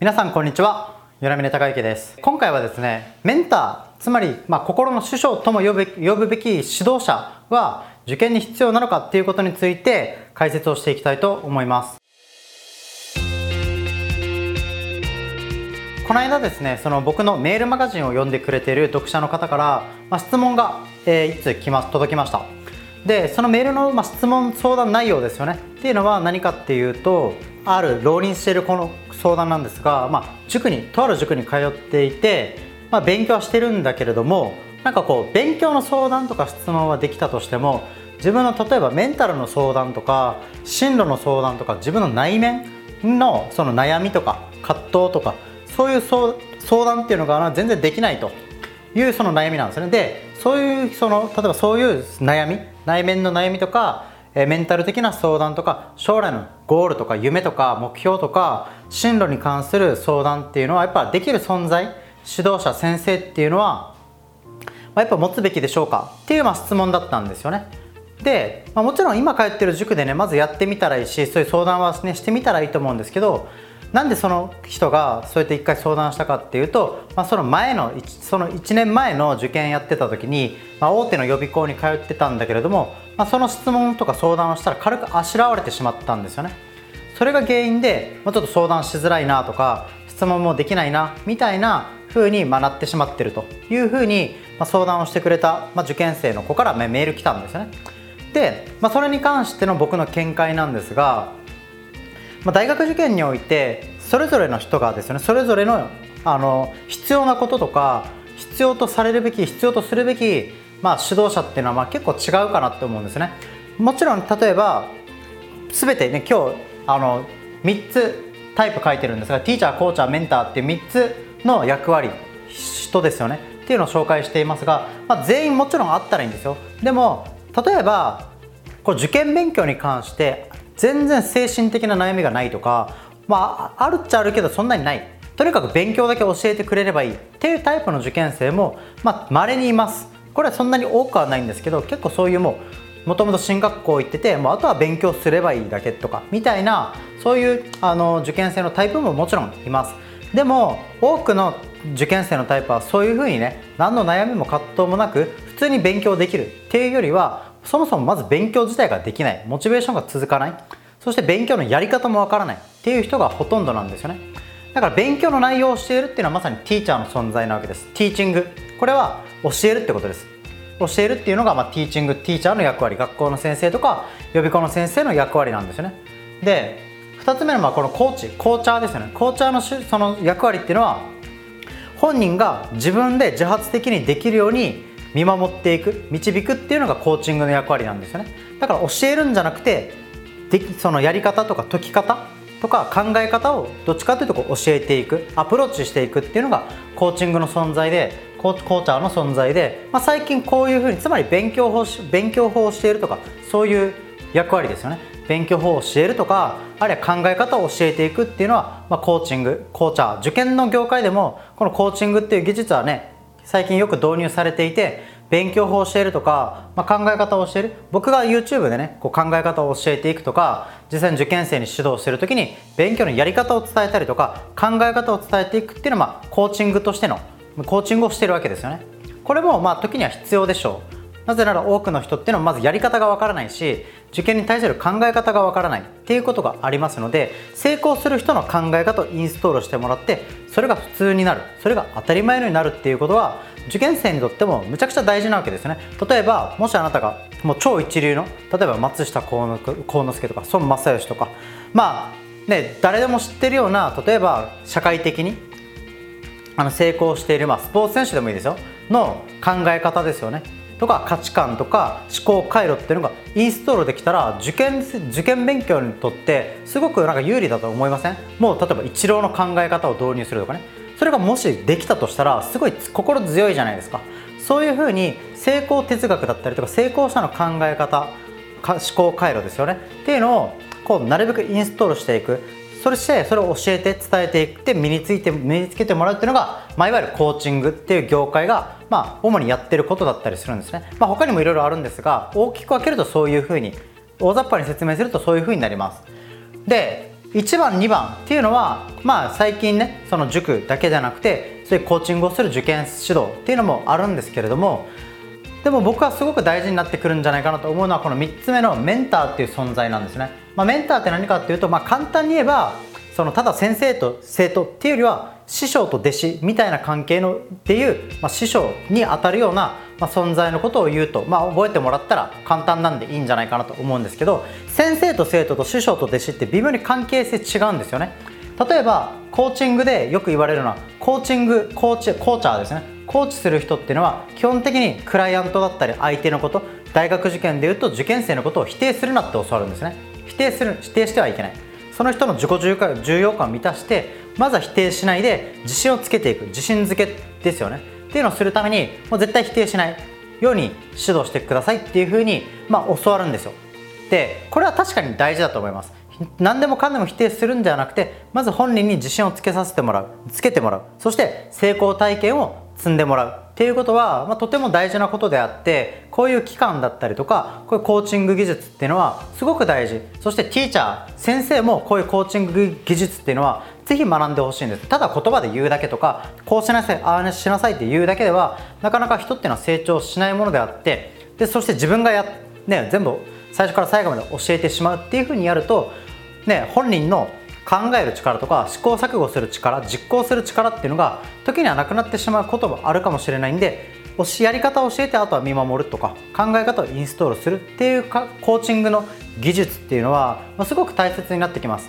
皆さんこんにちは。米峰孝之です。今回はですねメンターつまり、まあ、心の師匠とも呼ぶ呼ぶべき指導者は受験に必要なのかっていうことについて解説をしていきたいと思います。この間ですねその僕のメールマガジンを読んでくれている読者の方から、まあ、質問が、えー、いつ来ます届きました。でそのメールの、まあ、質問相談内容ですよね。っていうのは何かっていうとある浪人しているこの相談なんですが、まあ、塾にとある塾に通っていて、まあ、勉強はしてるんだけれどもなんかこう勉強の相談とか質問はできたとしても自分の例えばメンタルの相談とか進路の相談とか自分の内面のその悩みとか葛藤とかそういう相談っていうのが全然できないというその悩みなんですね。でそういうその例えばそういう悩み内面の悩みとかえメンタル的な相談とか将来のゴールとか夢とか目標とか進路に関する相談っていうのはやっぱできる存在指導者先生っていうのは、まやっぱ持つべきでしょうか？っていうまあ質問だったんですよね。で、まあ、もちろん今通ってる塾でねまずやってみたらいいしそういう相談は、ね、してみたらいいと思うんですけどなんでその人がそうやって一回相談したかっていうと、まあ、その前のその1年前の受験やってた時に、まあ、大手の予備校に通ってたんだけれどもまあ、その質問とか相談をしたら軽くあしらわれてしまったんですよね。それが原因で、まあ、ちょっと相談しづらいなとか質問もできないなみたいな風にまなってしまってると。いう風に、ま、相談をしてくれた、ま、受験生の子からメール来たんですよね。で、まあ、それに関しての僕の見解なんですが、まあ、大学受験においてそれぞれの人がですねそれぞれのあの必要なこととか必要とされるべき必要とするべきまあ、指導者っていうのはまあ結構違うかなって思うんですね。もちろん例えば全てね今日あの3つタイプ書いてるんですがティーチャーコーチャーメンターっていう3つの役割人ですよね。っていうのを紹介していますが、まあ、全員もちろんあったらいいんですよ。でも例えばこれ受験勉強に関して全然精神的な悩みがないとかまああるっちゃあるけどそんなにない。とにかく勉強だけ教えてくれればいいっていうタイプの受験生もまあ稀にいます。これはそんなに多くはないんですけど結構そういうもうもともと進学校行っててもうあとは勉強すればいいだけとかみたいなそういうあの受験生のタイプももちろんいます。でも多くの受験生のタイプはそういうふうにね何の悩みも葛藤もなく普通に勉強できるっていうよりはそもそもまず勉強自体ができない。モチベーションが続かない。そして勉強のやり方もわからないっていう人がほとんどなんですよね。だから勉強の内容を教えるっていうのはまさにティーチャーの存在なわけです。ティーチング。これは教えるってことです。教えるっていうのが、まあ、ティーチングティーチャーの役割。学校の先生とか予備校の先生の役割なんですよね。で2つ目のまあこのコーチコーチャーですよね。コーチャーのその役割っていうのは本人が自分で自発的にできるように見守っていく導くっていうのがコーチングの役割なんですよね。だから教えるんじゃなくてでそのやり方とか解き方とか考え方をどっちかというとこう教えていくアプローチしていくっていうのがコーチングの存在でコーチャーの存在で、まあ、最近こういうふうにつまり勉強法勉強法をしているとかそういう役割ですよね。勉強法を教えるとかあるいは考え方を教えていくっていうのは、まあ、コーチングコーチャー受験の業界でもこのコーチングっていう技術はね最近よく導入されていて勉強法を教えるとか、まあ、考え方を教える。僕が YouTube でねこう考え方を教えていくとか実際に受験生に指導してる時に勉強のやり方を伝えたりとか考え方を伝えていくっていうのは、まあ、コーチングとしてのコーチングをしてるわけですよね。これもまあ時には必要でしょう。なぜなら多くの人っていうのはまずやり方がわからないし受験に対する考え方がわからないっていうことがありますので成功する人の考え方をインストールしてもらってそれが普通になるそれが当たり前になるっていうことは受験生にとってもむちゃくちゃ大事なわけですね。例えばもしあなたがもう超一流の例えば松下幸之助とか孫正義とかまあね誰でも知ってるような例えば社会的にあの成功している、まあ、スポーツ選手でもいいですよ。の考え方ですよね。とか価値観とか思考回路っていうのがインストールできたら受験受験勉強にとってすごくなんか有利だと思いません？もう例えばイチローの考え方を導入するとかね。それがもしできたとしたらすごい心強いじゃないですか。そういうふうに成功哲学だったりとか成功者の考え方思考回路ですよね。っていうのをこうなるべくインストールしていく。そしてそれを教えて伝えていって身について身につけてもらうっていうのが、まあ、いわゆるコーチングっていう業界が、まあ、主にやってることだったりするんですね、まあ、他にもいろいろあるんですが大きく分けるとそういうふうに大雑把に説明するとそういうふうになります。で1番2番っていうのはまあ最近ねその塾だけじゃなくてそういうコーチングをする受験指導っていうのもあるんですけれどもでも僕はすごく大事になってくるんじゃないかなと思うのはこの3つ目のメンターっていう存在なんですね、まあ、メンターって何かっていうと、まあ、簡単に言えばそのただ先生と生徒っていうよりは師匠と弟子みたいな関係のっていう、まあ、師匠にあたるような、まあ、存在のことを言うと、まあ、覚えてもらったら簡単なんでいいんじゃないかなと思うんですけど先生と生徒と師匠と弟子って微妙に関係性違うんですよね。例えばコーチングでよく言われるのはコーチングコーチコーチャーですね。コーチする人っていうのは基本的にクライアントだったり相手のこと大学受験でいうと受験生のことを否定するなって教わるんですね。否定する否定してはいけない。その人の自己重要感を満たしてまずは否定しないで自信をつけていく。自信づけですよね。っていうのをするためにもう絶対否定しない。ように指導してくださいっていうふうに、まあ、教わるんですよ。でこれは確かに大事だと思います。何でもかんでも否定するんではなくてまず本人に自信をつけさせてもらう。つけてもらう。そして成功体験を積んでもらう。っていうことは、まあ、とても大事なことであってこういう期間だったりとかこういうコーチング技術っていうのはすごく大事。そしてティーチャー先生もこういうコーチング技術っていうのはぜひ学んでほしいんです。ただ言葉で言うだけとかこうしなさいああしなさいって言うだけではなかなか人っていうのは成長しないものであってでそして自分がや、ね、全部最初から最後まで教えてしまうっていうふうにやると、ね、本人の考える力とか試行錯誤する力実行する力っていうのが時にはなくなってしまうこともあるかもしれないんでやり方を教えてあとは見守るとか考え方をインストールするっていうかコーチングの技術っていうのはすごく大切になってきます。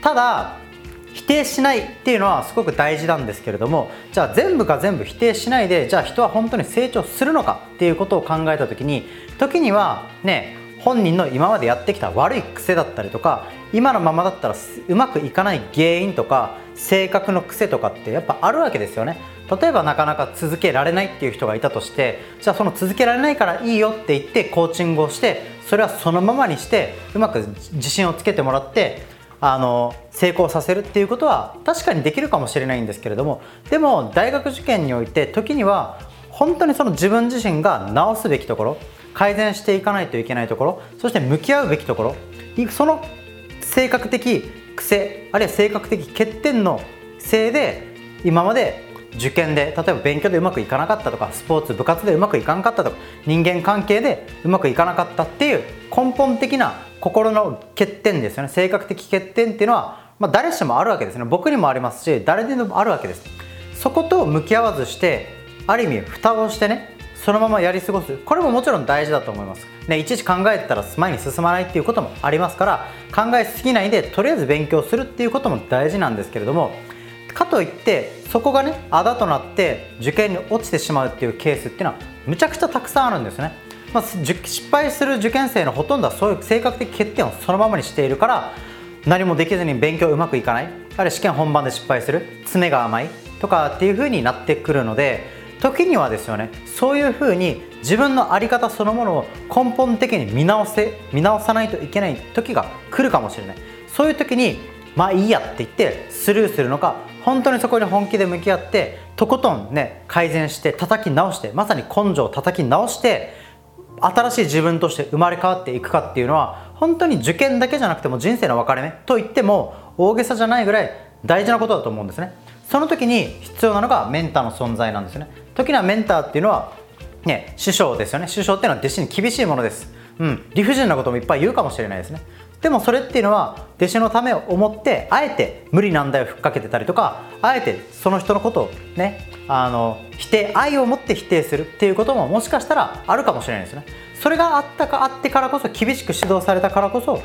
ただ否定しないっていうのはすごく大事なんですけれどもじゃあ全部が全部否定しないでじゃあ人は本当に成長するのかっていうことを考えた時に時にはね本人の今までやってきた悪い癖だったりとか今のままだったらうまくいかない原因とか性格の癖とかってやっぱあるわけですよね。例えばなかなか続けられないっていう人がいたとしてじゃあその続けられないからいいよって言ってコーチングをしてそれはそのままにしてうまく自信をつけてもらってあの成功させるっていうことは確かにできるかもしれないんですけれどもでも大学受験において時には本当にその自分自身が直すべきところ改善していかないといけないところそして向き合うべきところその性格的癖あるいは性格的欠点のせいで今まで受験で例えば勉強でうまくいかなかったとかスポーツ部活でうまくいかなかったとか人間関係でうまくいかなかったっていう根本的な心の欠点ですよね。性格的欠点っていうのは、まあ、誰しもあるわけですね。僕にもありますし誰でもあるわけです。そこと向き合わずしてある意味蓋をしてねそのままやり過ごす。これももちろん大事だと思います、ね、いちいち考えてたら前に進まないっていうこともありますから考えすぎないでとりあえず勉強するっていうことも大事なんですけれどもかといってそこがねあだとなって受験に落ちてしまうっていうケースっていうのはむちゃくちゃたくさんあるんですね、まあ、失敗する受験生のほとんどはそういう性格的欠点をそのままにしているから何もできずに勉強うまくいかない。あるいは試験本番で失敗する。詰めが甘い。とかっていう風になってくるので時にはですよねそういうふうに自分の在り方そのものを根本的に見直せ見直さないといけない時が来るかもしれない。そういう時にまあいいやって言ってスルーするのか本当にそこに本気で向き合ってとことんね改善して叩き直してまさに根性を叩き直して新しい自分として生まれ変わっていくかっていうのは本当に受験だけじゃなくても人生の分かれ目と言っても大げさじゃないぐらい大事なことだと思うんですね。その時に必要なのがメンターの存在なんですね。時にはメンターっていうのはね師匠ですよね。師匠っていうのは弟子に厳しいものです。うん。理不尽なこともいっぱい言うかもしれないですね。でもそれっていうのは弟子のためを思ってあえて無理難題をふっかけてたりとかあえてその人のことをねあの否定愛を持って否定するっていうことももしかしたらあるかもしれないですね。それがあったかあってからこそ厳しく指導されたからこそ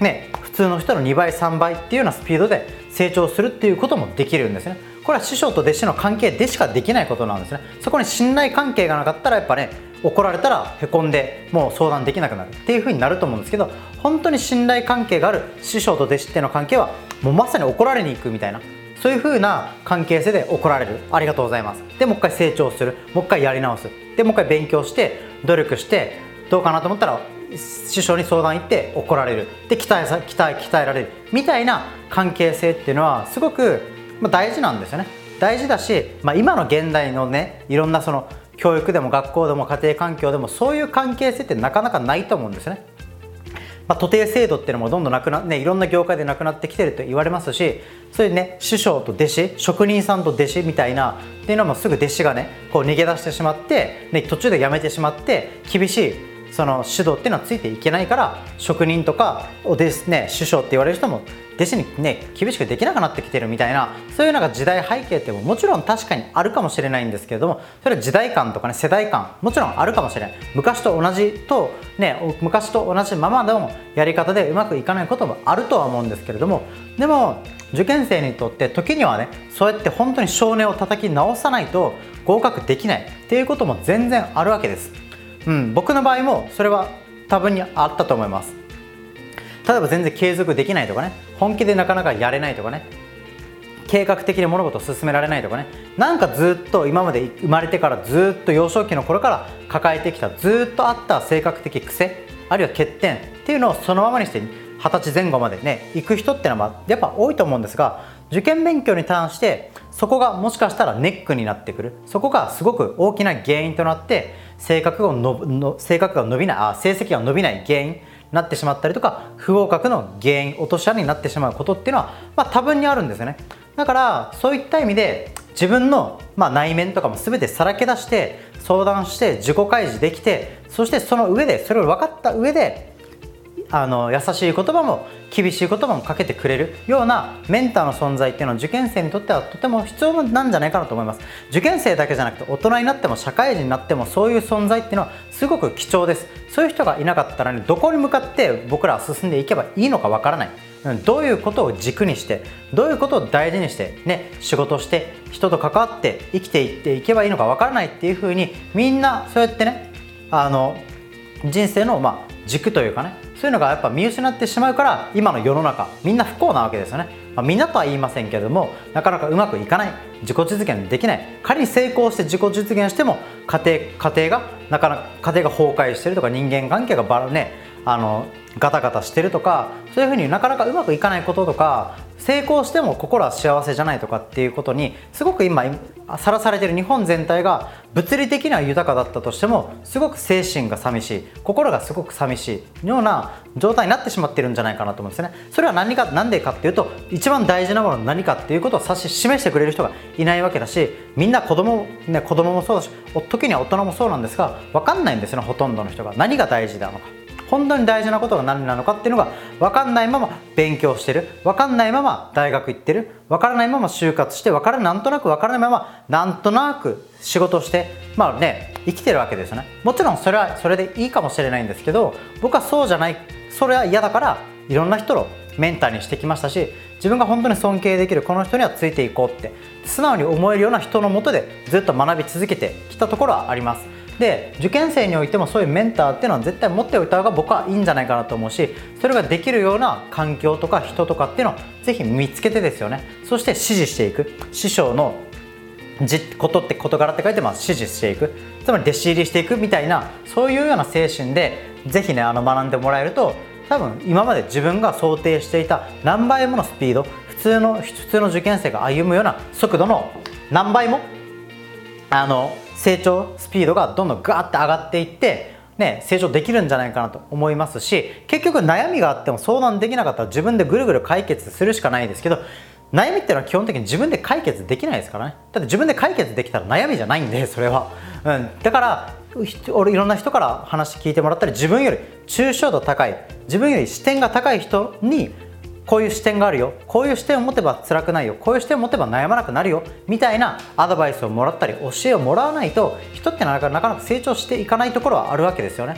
ね普通の人の2倍3倍っていうようなスピードで成長するっていうこともできるんですね。これは師匠と弟子の関係でしかできないことなんですね。そこに信頼関係がなかったらやっぱね怒られたらへこんでもう相談できなくなる。っていう風になると思うんですけど本当に信頼関係がある師匠と弟子っての関係はもうまさに怒られに行くみたいなそういう風な関係性で怒られる。ありがとうございます。でもう一回成長する。もう一回やり直す。でもう一回勉強して努力してどうかなと思ったら師匠に相談行って怒られる。で鍛え鍛え鍛えられる。みたいな関係性っていうのはすごくまあ、大事なんですよね。大事だし、まあ、今の現代のねいろんなその教育でも学校でも家庭環境でもそういう関係性ってなかなかないと思うんですね。まあ、徒弟制度っていうのもどんどんなくなねいろんな業界でなくなってきてると言われますしそういうね師匠と弟子職人さんと弟子みたいなっていうのもすぐ弟子がねこう逃げ出してしまって、ね、途中で辞めてしまって厳しいその指導っていうのはついていけないから職人とかおですね師匠って言われる人も弟子にね厳しくできなくなってきてるみたいなそういうなんか時代背景ってももちろん確かにあるかもしれないんですけれどもそれは時代感とかね世代間もちろんあるかもしれない昔と同じとね昔と同じままのやり方でうまくいかないこともあるとは思うんですけれどもでも受験生にとって時にはねそうやって本当に少年を叩き直さないと合格できないっていうことも全然あるわけです、うん、僕の場合もそれは多分にあったと思います。例えば全然継続できないとかね。本気でなかなかやれないとかね。計画的に物事を進められないとかね。なんかずっと今まで生まれてからずっと幼少期の頃から抱えてきたずっとあった性格的癖あるいは欠点っていうのをそのままにして二十歳前後までね行く人っていうのはやっぱ多いと思うんですが受験勉強に関してそこがもしかしたらネックになってくる。そこがすごく大きな原因となって性格がの性格が伸びないあ成績が伸びない原因になってしまったりとか不合格の原因落とし穴になってしまうことっていうのは、まあ、多分にあるんですよね。だからそういった意味で自分の、まあ、内面とかも全てさらけ出して相談して自己開示できてそしてその上でそれを分かった上であの優しい言葉も厳しい言葉もかけてくれるようなメンターの存在っていうのは受験生にとってはとても必要なんじゃないかなと思います。受験生だけじゃなくて大人になっても社会人になってもそういう存在っていうのはすごく貴重です。そういう人がいなかったらねどこに向かって僕らは進んでいけばいいのかわからない。どういうことを軸にしてどういうことを大事にしてね仕事して人と関わって生きていっていけばいいのかわからないっていうふうにみんなそうやってねあの人生のまあ軸というかねそういうのがやっぱ見失ってしまうから今の世の中みんな不幸なわけですよね、まあ、みんなとは言いませんけれどもなかなかうまくいかない自己実現できない。仮に成功して自己実現しても家庭家庭がなかなか家庭が崩壊してるとか人間関係がばらねあのガタガタしてるとかそういうふうになかなかうまくいかないこととか成功しても心は幸せじゃないとかっていうことにすごく今さらされてる日本全体が物理的には豊かだったとしてもすごく精神が寂しい。心がすごく寂しい。ような状態になってしまってるんじゃないかなと思うんですね。それは何か何でかっていうと一番大事なもの何かっていうことを指し示してくれる人がいないわけだしみんな子供ね子供もそうだし時には大人もそうなんですが分かんないんですよねほとんどの人が。何が大事なのか。本当に大事なことが何なのかっていうのが分かんないまま勉強してる。分かんないまま大学行ってる。分からないまま就活して分からなんとなく分からないままなんとなく仕事してまあね生きてるわけですよね。もちろんそれはそれでいいかもしれないんですけど僕はそうじゃないそれは嫌だからいろんな人をメンターにしてきましたし自分が本当に尊敬できるこの人にはついていこうって素直に思えるような人のもとでずっと学び続けてきたところはあります。で受験生においてもそういうメンターっていうのは絶対持っておいた方が僕はいいんじゃないかなと思うしそれができるような環境とか人とかっていうのをぜひ見つけてですよね。そして指示していく。師匠のじことって事柄って書いてます。指示していく。つまり弟子入りしていくみたいなそういうような精神でぜひねあの学んでもらえると多分今まで自分が想定していた何倍ものスピード普通の普通の受験生が歩むような速度の何倍もあの成長スピードがどんどんガーって上がっていってね、成長できるんじゃないかなと思いますし結局悩みがあっても相談できなかったら自分でぐるぐる解決するしかないですけど悩みっていうのは基本的に自分で解決できないですからね。だって自分で解決できたら悩みじゃないんでそれは、うん、だから俺いろんな人から話聞いてもらったり自分より抽象度高い自分より視点が高い人にこういう視点があるよ。こういう視点を持てば辛くないよ。こういう視点を持てば悩まなくなるよ。みたいなアドバイスをもらったり教えをもらわないと人ってなかなか成長していかないところはあるわけですよね。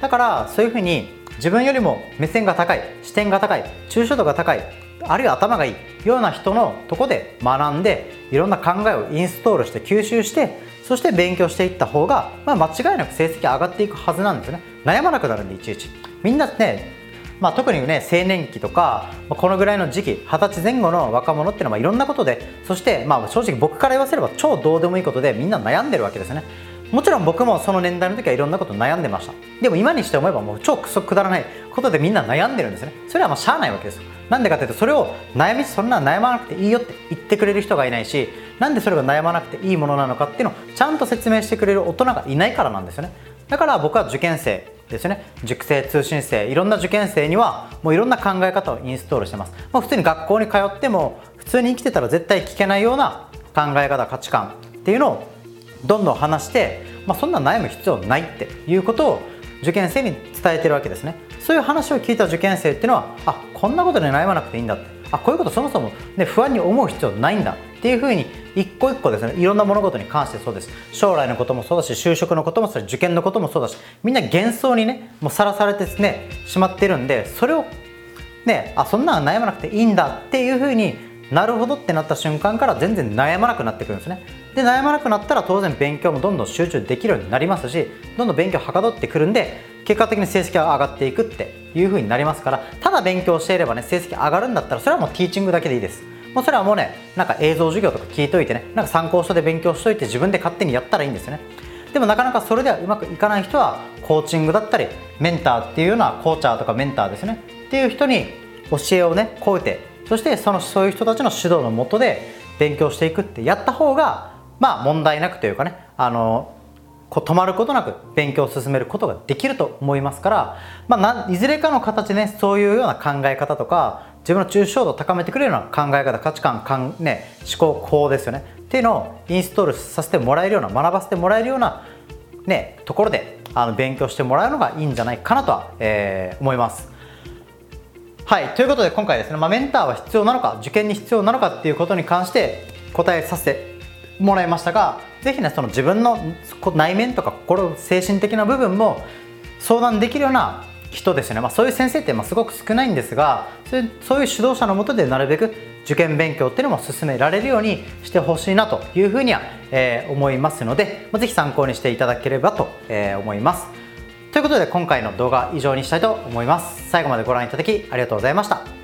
だからそういうふうに自分よりも目線が高い視点が高い抽象度が高いあるいは頭がいいような人のとこで学んでいろんな考えをインストールして吸収してそして勉強していった方が、まあ、間違いなく成績上がっていくはずなんですね。悩まなくなるんでいちいち。みんなねまあ、特にね青年期とか、このぐらいの時期二十歳前後の若者っていうのはいろんなことでそして、まあ、正直僕から言わせれば超どうでもいいことでみんな悩んでるわけですね。もちろん僕もその年代の時はいろんなこと悩んでました。でも今にして思えばもう超クソくだらないことでみんな悩んでるんですね。それはまあしゃあないわけですなんでかっていうとそれを悩みそんな悩まなくていいよって言ってくれる人がいないしなんでそれが悩まなくていいものなのかっていうのをちゃんと説明してくれる大人がいないからなんですよね。だから僕は受験生ですね。塾生通信生いろんな受験生にはもういろんな考え方をインストールしてます、まあ、普通に学校に通っても普通に生きてたら絶対聞けないような考え方価値観っていうのをどんどん話して、まあ、そんな悩む必要ないっていうことを受験生に伝えてるわけですね。そういう話を聞いた受験生っていうのはあこんなことで悩まなくていいんだって。あこういうことそもそも、ね、不安に思う必要ないんだっていうふうに一個一個ですね。いろんな物事に関してそうです。将来のこともそうだし就職のこともそうだし受験のこともそうだしみんな幻想にねもうさらされてねしまってるんでそれをねあそんなの悩まなくていいんだっていうふうになるほどってなった瞬間から全然悩まなくなってくるんですね。で悩まなくなったら当然勉強もどんどん集中できるようになりますしどんどん勉強はかどってくるんで結果的に成績が上がっていくっていう風になりますからただ勉強していればね成績上がるんだったらそれはもうティーチングだけでいいです。もうそれはもうねなんか映像授業とか聞いといてねなんか参考書で勉強しといて自分で勝手にやったらいいんですよね。でもなかなかそれではうまくいかない人はコーチングだったりメンターっていうようなコーチャーとかメンターですね。っていう人に教えをねこうてそしてそのそういう人たちの指導のもとで勉強していくってやった方がまあ問題なくというかねあのこう止まることなく勉強を進めることができると思いますから、まあ、いずれかの形で、ね、そういうような考え方とか自分の抽象度を高めてくれるような考え方価値観かん、ね、思考法ですよねっていうのをインストールさせてもらえるような学ばせてもらえるような、ね、ところであの勉強してもらうのがいいんじゃないかなとは、えー、思います。はいということで今回ですね、まあ、メンターは必要なのか受験に必要なのかっていうことに関して答えさせてもらいましたが是非ねその自分の内面とか心精神的な部分も相談できるような人ですね、まあ、そういう先生ってますごく少ないんですがそういう指導者のもとでなるべく受験勉強っていうのも進められるようにしてほしいなというふうには、え、思いますので、まあ、ぜひ参考にしていただければと、え、思います。ということで今回の動画は以上にしたいと思います。最後までご覧いただきありがとうございました。